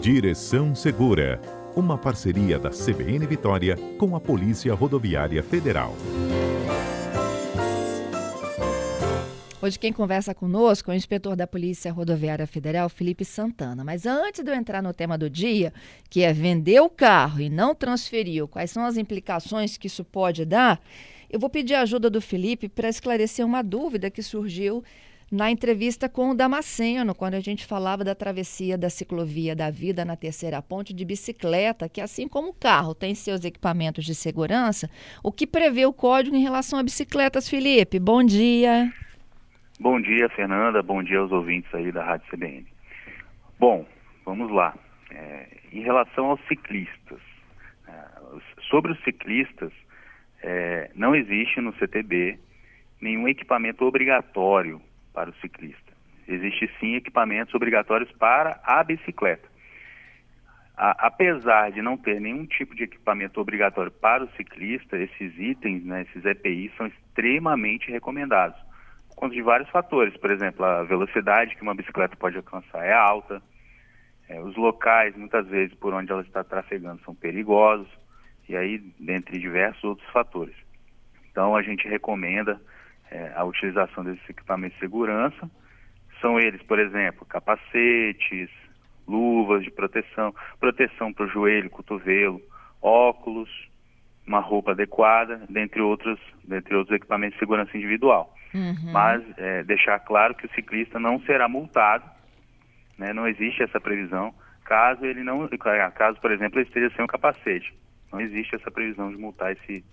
Direção Segura, uma parceria da CBN Vitória com a Polícia Rodoviária Federal. Hoje quem conversa conosco é o inspetor da Polícia Rodoviária Federal, Felipe Santana. Mas antes de eu entrar no tema do dia, que é vender o carro e não transferiu, quais são as implicações que isso pode dar, eu vou pedir a ajuda do Felipe para esclarecer uma dúvida que surgiu na entrevista com o Damasceno, quando a gente falava da travessia da ciclovia da vida na terceira ponte de bicicleta, que assim como o carro tem seus equipamentos de segurança, o que prevê o código em relação a bicicletas, Felipe? Bom dia. Bom dia, Fernanda. Bom dia aos ouvintes aí da Rádio CBN. Bom, vamos lá. É, em relação aos ciclistas, é, sobre os ciclistas, é, não existe no CTB nenhum equipamento obrigatório para o ciclista. Existe sim equipamentos obrigatórios para a bicicleta. A, apesar de não ter nenhum tipo de equipamento obrigatório para o ciclista, esses itens, né, esses EPIs, são extremamente recomendados. Por conta de vários fatores, por exemplo, a velocidade que uma bicicleta pode alcançar é alta, é, os locais, muitas vezes, por onde ela está trafegando são perigosos, e aí, dentre diversos outros fatores. Então, a gente recomenda é, a utilização desses equipamentos de segurança. São eles, por exemplo, capacetes, luvas de proteção, proteção para o joelho, cotovelo, óculos, uma roupa adequada, dentre outros, dentre outros equipamentos de segurança individual. Uhum. Mas é, deixar claro que o ciclista não será multado, né, não existe essa previsão, caso ele não, caso, por exemplo, ele esteja sem um capacete. Não existe essa previsão de multar esse,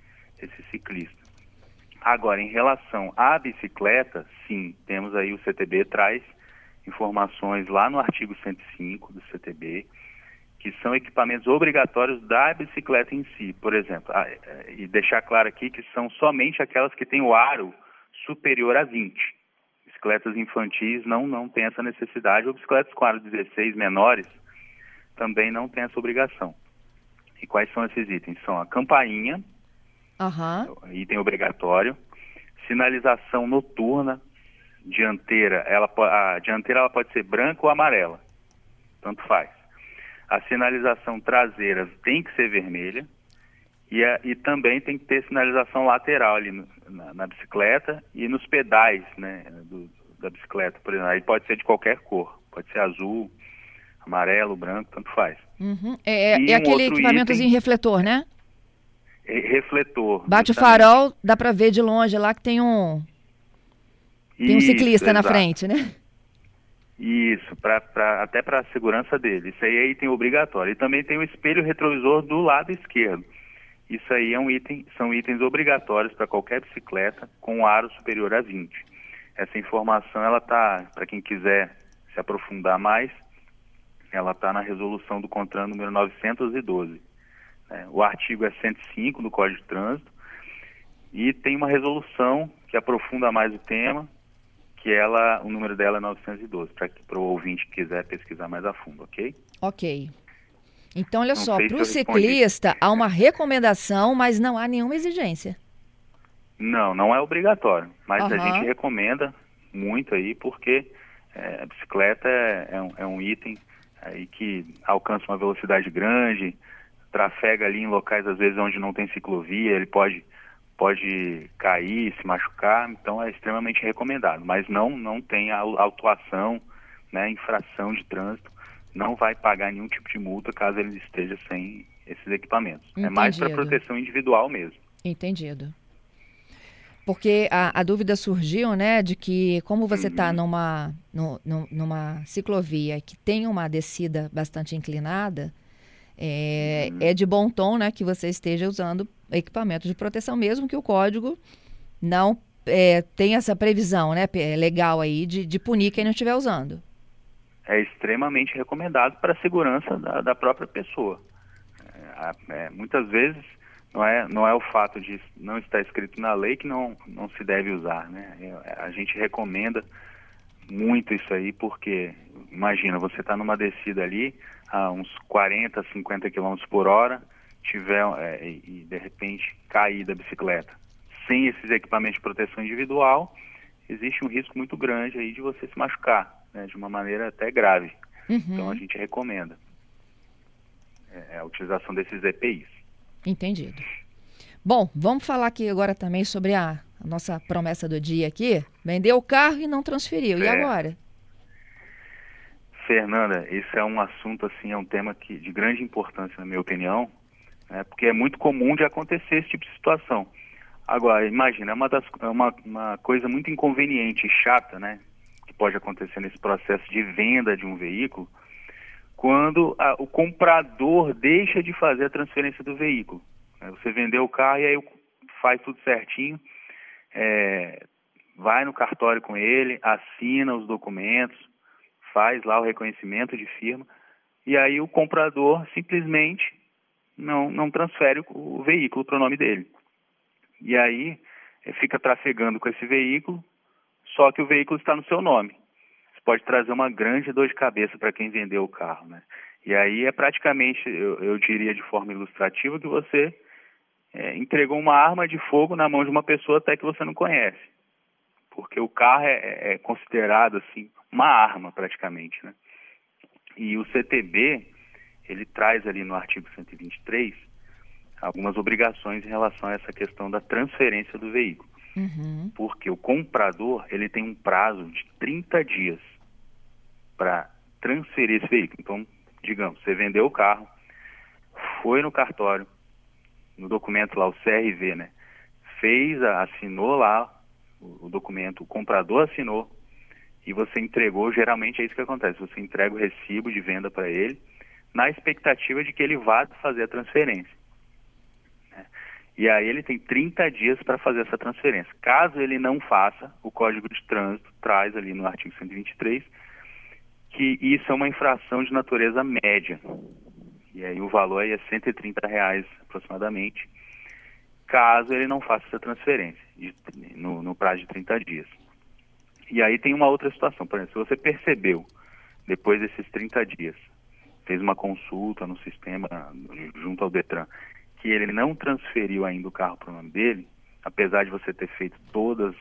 esse ciclista. Agora, em relação à bicicleta, sim, temos aí o CTB traz informações lá no artigo 105 do CTB, que são equipamentos obrigatórios da bicicleta em si, por exemplo. É, e deixar claro aqui que são somente aquelas que têm o aro superior a 20. Bicicletas infantis não, não têm essa necessidade, ou bicicletas com aro 16 menores também não têm essa obrigação. E quais são esses itens? São a campainha, uhum. item obrigatório, sinalização noturna, dianteira, ela, a dianteira ela pode ser branca ou amarela, tanto faz. A sinalização traseira tem que ser vermelha e, a, e também tem que ter sinalização lateral ali no, na, na, bicicleta e nos pedais né, do, da bicicleta, por exemplo. Aí pode ser de qualquer cor, pode ser azul, amarelo, branco, tanto faz. Uhum. É, é, é aquele equipamentozinho item, refletor, né? Refletor. Bate o farol, dá para ver de longe lá que tem um tem um ciclista na frente, né? Isso, pra, pra, até para a segurança dele. Isso aí é item obrigatório. E também tem o espelho retrovisor do lado esquerdo. Isso aí é um item, são itens obrigatórios para qualquer bicicleta com aro superior a 20. Essa informação ela tá, para quem quiser se aprofundar mais, ela está na resolução do CONTRAN número 912. É, o artigo é 105 do Código de Trânsito e tem uma resolução que aprofunda mais o tema, que ela, o número dela é 912, para o ouvinte que quiser pesquisar mais a fundo, ok? Ok. Então, olha não só, para o ciclista há uma recomendação, mas não há nenhuma exigência. Não, não é obrigatório, mas uhum. a gente recomenda muito aí, porque é, a bicicleta é, é, um, é um item aí que alcança uma velocidade grande, trafega ali em locais às vezes onde não tem ciclovia, ele pode pode cair, se machucar, então é extremamente recomendado, mas não não tem autuação, né, infração de trânsito, não vai pagar nenhum tipo de multa caso ele esteja sem esses equipamentos. Entendido. É mais para proteção individual mesmo. Entendido. Porque a, a, dúvida surgiu, né, de que como você está uhum. numa, no, numa ciclovia que tem uma descida bastante inclinada, é, uhum. é, de bom tom, né, que você esteja usando equipamento de proteção, mesmo que o código não é, tenha essa previsão, né, legal aí de, de punir quem não estiver usando. É extremamente recomendado para a segurança da, da própria pessoa. É, é muitas vezes não é, não é o fato de não estar escrito na lei que não, não se deve usar, né? É, a gente recomenda muito isso aí porque, imagina, você está numa descida ali a uns 40, 50 km por hora, tiver é, e de repente cair da bicicleta. Sem esses equipamentos de proteção individual, existe um risco muito grande aí de você se machucar, né? De uma maneira até grave. Uhum. Então a gente recomenda. é, a utilização desses EPIs. Entendido. Bom, vamos falar aqui agora também sobre a, a nossa promessa do dia aqui. Vendeu o carro e não transferiu. É. E agora? Fernanda, esse é um assunto, assim, é um tema que, de grande importância, na minha opinião, né, porque é muito comum de acontecer esse tipo de situação. Agora, imagina, é uma, das, é uma, uma coisa muito inconveniente e chata, né, que pode acontecer nesse processo de venda de um veículo, quando a, o comprador deixa de fazer a transferência do veículo. Você vendeu o carro e aí faz tudo certinho, é, vai no cartório com ele, assina os documentos, faz lá o reconhecimento de firma, e aí o comprador simplesmente não, não transfere o, o veículo para o nome dele. E aí é, fica trafegando com esse veículo, só que o veículo está no seu nome. Isso pode trazer uma grande dor de cabeça para quem vendeu o carro, né? E aí é praticamente, eu, eu diria de forma ilustrativa, que você é, entregou uma arma de fogo na mão de uma pessoa até que você não conhece. Porque o carro é, é considerado assim uma arma praticamente, né? E o CTB, ele traz ali no artigo 123 algumas obrigações em relação a essa questão da transferência do veículo. Uhum. Porque o comprador, ele tem um prazo de 30 dias para transferir esse veículo. Então, digamos, você vendeu o carro, foi no cartório, no documento lá, o CRV, né? Fez, assinou lá o documento, o comprador assinou, e você entregou, geralmente é isso que acontece, você entrega o recibo de venda para ele, na expectativa de que ele vá fazer a transferência. Né? E aí ele tem 30 dias para fazer essa transferência. Caso ele não faça, o Código de Trânsito traz ali no artigo 123 que isso é uma infração de natureza média. E aí o valor aí é 130 reais aproximadamente, caso ele não faça essa transferência de, no, no prazo de 30 dias. E aí tem uma outra situação, por exemplo, se você percebeu, depois desses 30 dias, fez uma consulta no sistema, junto ao Detran, que ele não transferiu ainda o carro para o nome dele, apesar de você ter feito todas,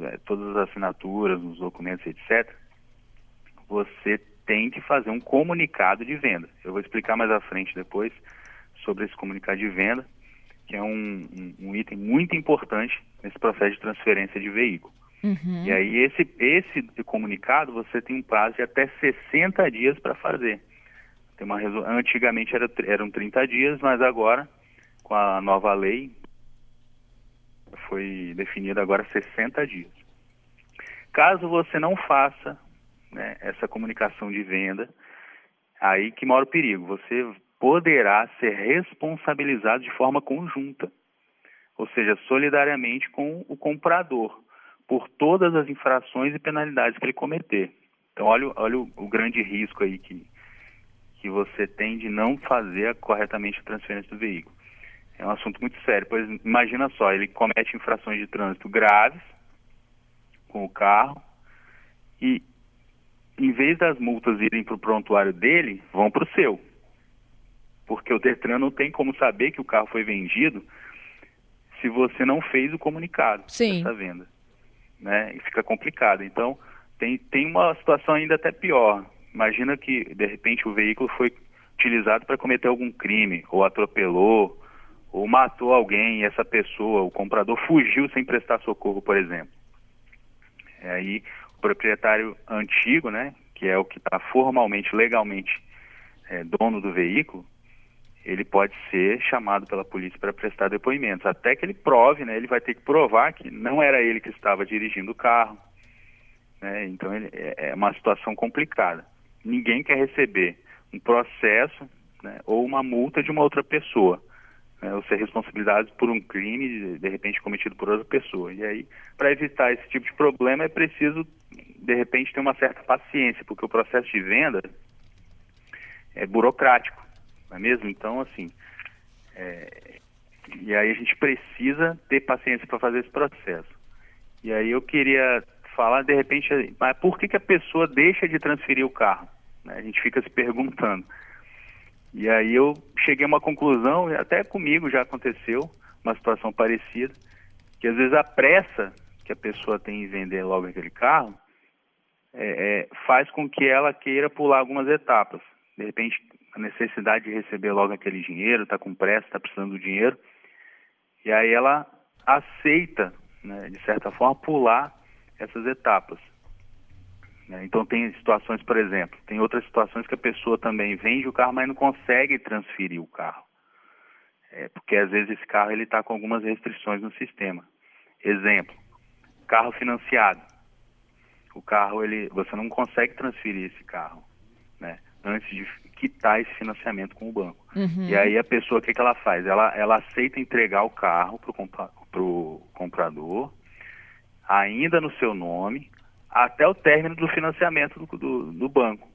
é, todas as assinaturas, os documentos, etc., você tem que fazer um comunicado de venda. Eu vou explicar mais à frente depois sobre esse comunicado de venda, que é um, um, um item muito importante nesse processo de transferência de veículo. Uhum. E aí esse, esse comunicado você tem um prazo de até 60 dias para fazer. Tem uma Antigamente era, eram 30 dias, mas agora, com a nova lei, foi definido agora 60 dias. Caso você não faça né, essa comunicação de venda, aí que mora o perigo. Você poderá ser responsabilizado de forma conjunta, ou seja, solidariamente com o comprador por todas as infrações e penalidades que ele cometer. Então, olha, olha o, o grande risco aí que, que você tem de não fazer corretamente a transferência do veículo. É um assunto muito sério, pois imagina só, ele comete infrações de trânsito graves com o carro e em vez das multas irem para o prontuário dele, vão para o seu. Porque o Detran não tem como saber que o carro foi vendido se você não fez o comunicado Sim. dessa venda né? E fica complicado. Então, tem, tem uma situação ainda até pior. Imagina que, de repente, o veículo foi utilizado para cometer algum crime, ou atropelou, ou matou alguém e essa pessoa, o comprador, fugiu sem prestar socorro, por exemplo. E aí, o proprietário antigo, né, que é o que está formalmente, legalmente é, dono do veículo, ele pode ser chamado pela polícia para prestar depoimentos. Até que ele prove, né, ele vai ter que provar que não era ele que estava dirigindo o carro. Né, então ele, é, é uma situação complicada. Ninguém quer receber um processo né, ou uma multa de uma outra pessoa. Né, ou ser responsabilizado por um crime, de repente, cometido por outra pessoa. E aí, para evitar esse tipo de problema, é preciso, de repente, ter uma certa paciência, porque o processo de venda é burocrático não é mesmo? Então, assim, é, e aí a gente precisa ter paciência para fazer esse processo. E aí eu queria falar, de repente, mas por que, que a pessoa deixa de transferir o carro? Né? A gente fica se perguntando. E aí eu cheguei a uma conclusão, até comigo já aconteceu, uma situação parecida, que às vezes a pressa que a pessoa tem em vender logo aquele carro é, é, faz com que ela queira pular algumas etapas. de repente a necessidade de receber logo aquele dinheiro, está com pressa, está precisando do dinheiro, e aí ela aceita, né, de certa forma, pular essas etapas. Né? Então tem situações, por exemplo, tem outras situações que a pessoa também vende o carro, mas não consegue transferir o carro. É, porque às vezes esse carro ele está com algumas restrições no sistema. Exemplo, carro financiado. O carro ele, você não consegue transferir esse carro, né? Antes de quitar esse financiamento com o banco. Uhum. E aí a pessoa o que, que ela faz? Ela, ela aceita entregar o carro para o comprador, ainda no seu nome, até o término do financiamento do, do, do, banco.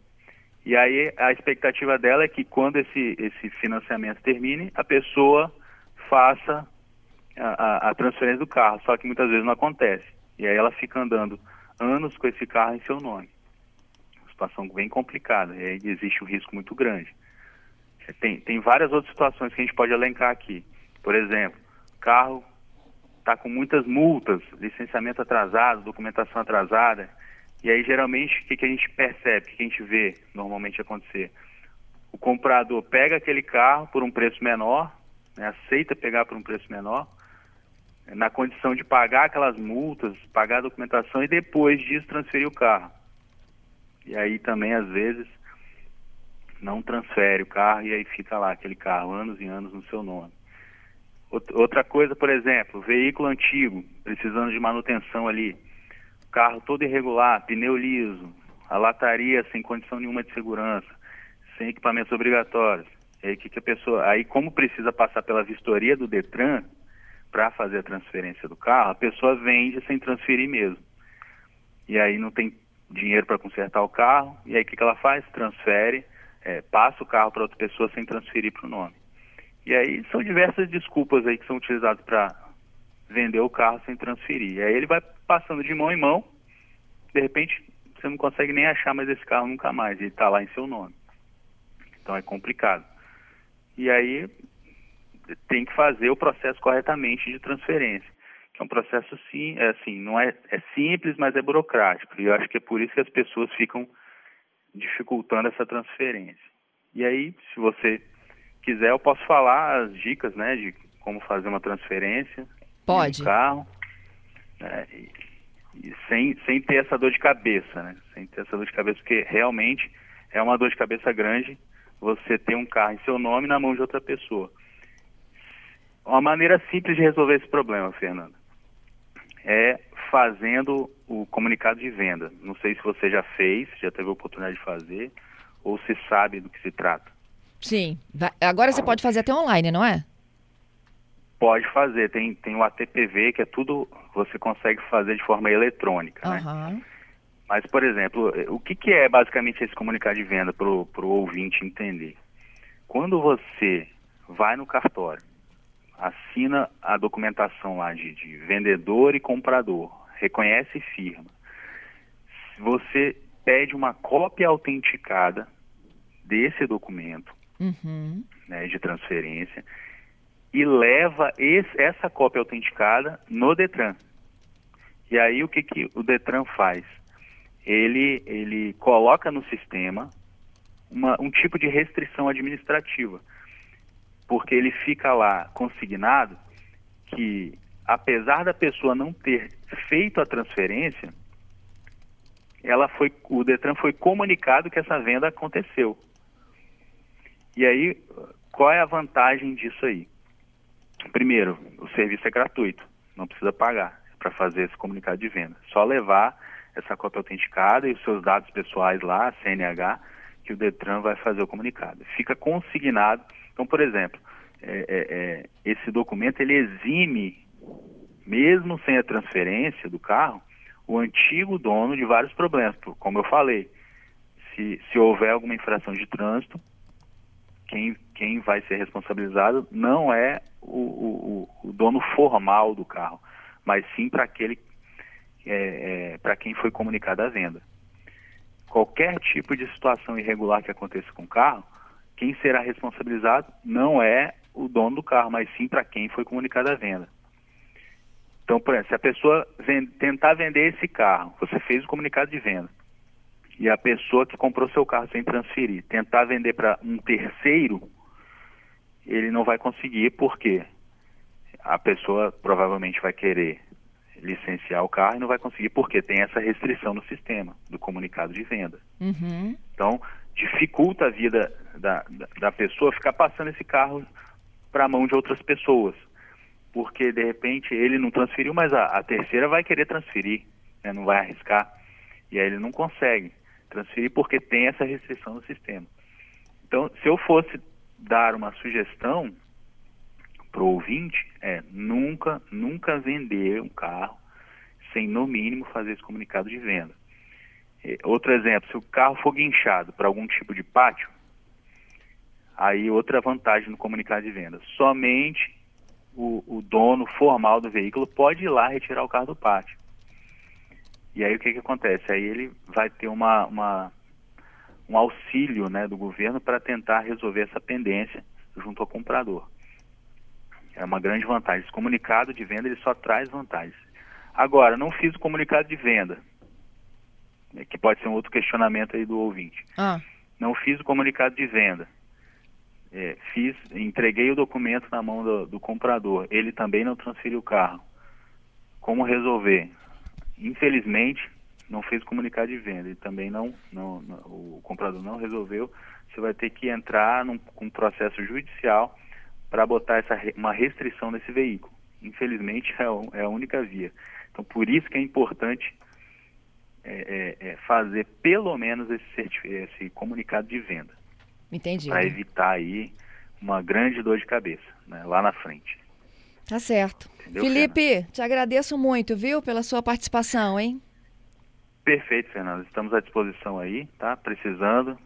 E aí a expectativa dela é que quando esse, esse financiamento termine, a pessoa faça a, a, a transferência do carro, só que muitas vezes não acontece. E aí ela fica andando anos com esse carro em seu nome. Uma situação bem complicada, e aí existe um risco muito grande. Tem, tem várias outras situações que a gente pode elencar aqui. Por exemplo, carro está com muitas multas, licenciamento atrasado, documentação atrasada. E aí, geralmente, o que, que a gente percebe, o que, que a gente vê normalmente acontecer? O comprador pega aquele carro por um preço menor, né, aceita pegar por um preço menor, na condição de pagar aquelas multas, pagar a documentação e depois disso transferir o carro. E aí também, às vezes, não transfere o carro e aí fica lá aquele carro anos e anos no seu nome. Outra coisa, por exemplo, veículo antigo, precisando de manutenção ali, carro todo irregular, pneu liso, a lataria sem condição nenhuma de segurança, sem equipamentos obrigatórios. Aí, que, que a pessoa, aí como precisa passar pela vistoria do Detran para fazer a transferência do carro, a pessoa vende sem transferir mesmo. E aí não tem dinheiro para consertar o carro, e aí o que, que ela faz? Transfere, é, passa o carro para outra pessoa sem transferir para o nome. E aí são diversas desculpas aí que são utilizadas para vender o carro sem transferir. E aí ele vai passando de mão em mão, de repente você não consegue nem achar mais esse carro nunca mais, ele está lá em seu nome. Então é complicado. E aí tem que fazer o processo corretamente de transferência, que é um processo sim, é assim, não é, é simples, mas é burocrático. E eu acho que é por isso que as pessoas ficam dificultando essa transferência. E aí, se você quiser, eu posso falar as dicas, né, de como fazer uma transferência. Pode. carro. Né, e, e sem, sem ter essa dor de cabeça, né? Sem ter essa dor de cabeça, porque realmente é uma dor de cabeça grande você ter um carro em seu nome na mão de outra pessoa. Uma maneira simples de resolver esse problema, Fernanda, é fazendo o comunicado de venda. Não sei se você já fez, já teve a oportunidade de fazer, ou se sabe do que se trata. Sim. Agora você pode fazer até online, não é? Pode fazer. Tem, tem o ATPV, que é tudo você consegue fazer de forma eletrônica, uhum. né? Mas, por exemplo, o que, que é basicamente esse comunicado de venda para o ouvinte entender? Quando você vai no cartório, assina a documentação lá de, de vendedor e comprador, reconhece firma, você pede uma cópia autenticada desse documento uhum. né, de transferência e leva esse, essa cópia autenticada no Detran. E aí o que, que o Detran faz? Ele, ele coloca no sistema uma, um tipo de restrição administrativa, porque ele fica lá consignado que, apesar da pessoa não ter feito a transferência, ela foi, o Detran foi comunicado que essa venda aconteceu. E aí, qual é a vantagem disso aí? Primeiro, o serviço é gratuito, não precisa pagar para fazer esse comunicado de venda. Só levar essa cópia autenticada e os seus dados pessoais lá, CNH, que o Detran vai fazer o comunicado. Fica consignado. Então, por exemplo, é, é, é, esse documento ele exime, mesmo sem a transferência do carro, o antigo dono de vários problemas. Como eu falei, se, se houver alguma infração de trânsito, quem, quem vai ser responsabilizado não é o, o, o dono formal do carro, mas sim para aquele é, é, para quem foi comunicada a venda. Qualquer tipo de situação irregular que aconteça com o carro, quem será responsabilizado não é o dono do carro, mas sim para quem foi comunicada a venda. Então, por exemplo, se a pessoa vend, tentar vender esse carro, você fez o comunicado de venda, e a pessoa que comprou seu carro sem transferir tentar vender para um terceiro, ele não vai conseguir porque a pessoa provavelmente vai querer licenciar o carro e não vai conseguir porque tem essa restrição no sistema do comunicado de venda. Uhum. Então, dificulta a vida da, da, pessoa ficar passando esse carro para a mão de outras pessoas. Porque, de repente, ele não transferiu, mas a, a terceira vai querer transferir, né, não vai arriscar. E aí ele não consegue transferir porque tem essa restrição no sistema. Então, se eu fosse dar uma sugestão para o ouvinte, é nunca, nunca vender um carro sem, no mínimo, fazer esse comunicado de venda. Outro exemplo, se o carro for guinchado para algum tipo de pátio, aí outra vantagem no comunicado de venda. Somente o, o, dono formal do veículo pode ir lá retirar o carro do pátio. E aí o que, que acontece? Aí ele vai ter uma, uma um auxílio né, do governo para tentar resolver essa pendência junto ao comprador. É uma grande vantagem. Esse comunicado de venda ele só traz vantagens. Agora, não fiz o comunicado de venda, que pode ser um outro questionamento aí do ouvinte. Ah. Não fiz o comunicado de venda. É, fiz, entreguei o documento na mão do, do comprador. Ele também não transferiu o carro. Como resolver? Infelizmente, não fez comunicado de venda e também não, não, não, o comprador não resolveu. Você vai ter que entrar num um processo judicial para botar essa, uma restrição nesse veículo. Infelizmente, é, é a única via. Então, por isso que é importante é, é fazer pelo menos esse, esse comunicado de venda. Entendi. Para evitar aí uma grande dor de cabeça né, lá na frente. Tá certo. Entendeu, Felipe, Fernanda? te agradeço muito, viu, pela sua participação, hein? Perfeito, Fernando. Estamos à disposição aí, tá? Precisando.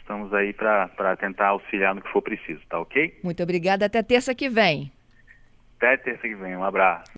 Estamos aí para tentar auxiliar no que for preciso, tá ok? Muito obrigada. Até terça que vem. Até terça que vem. Um abraço.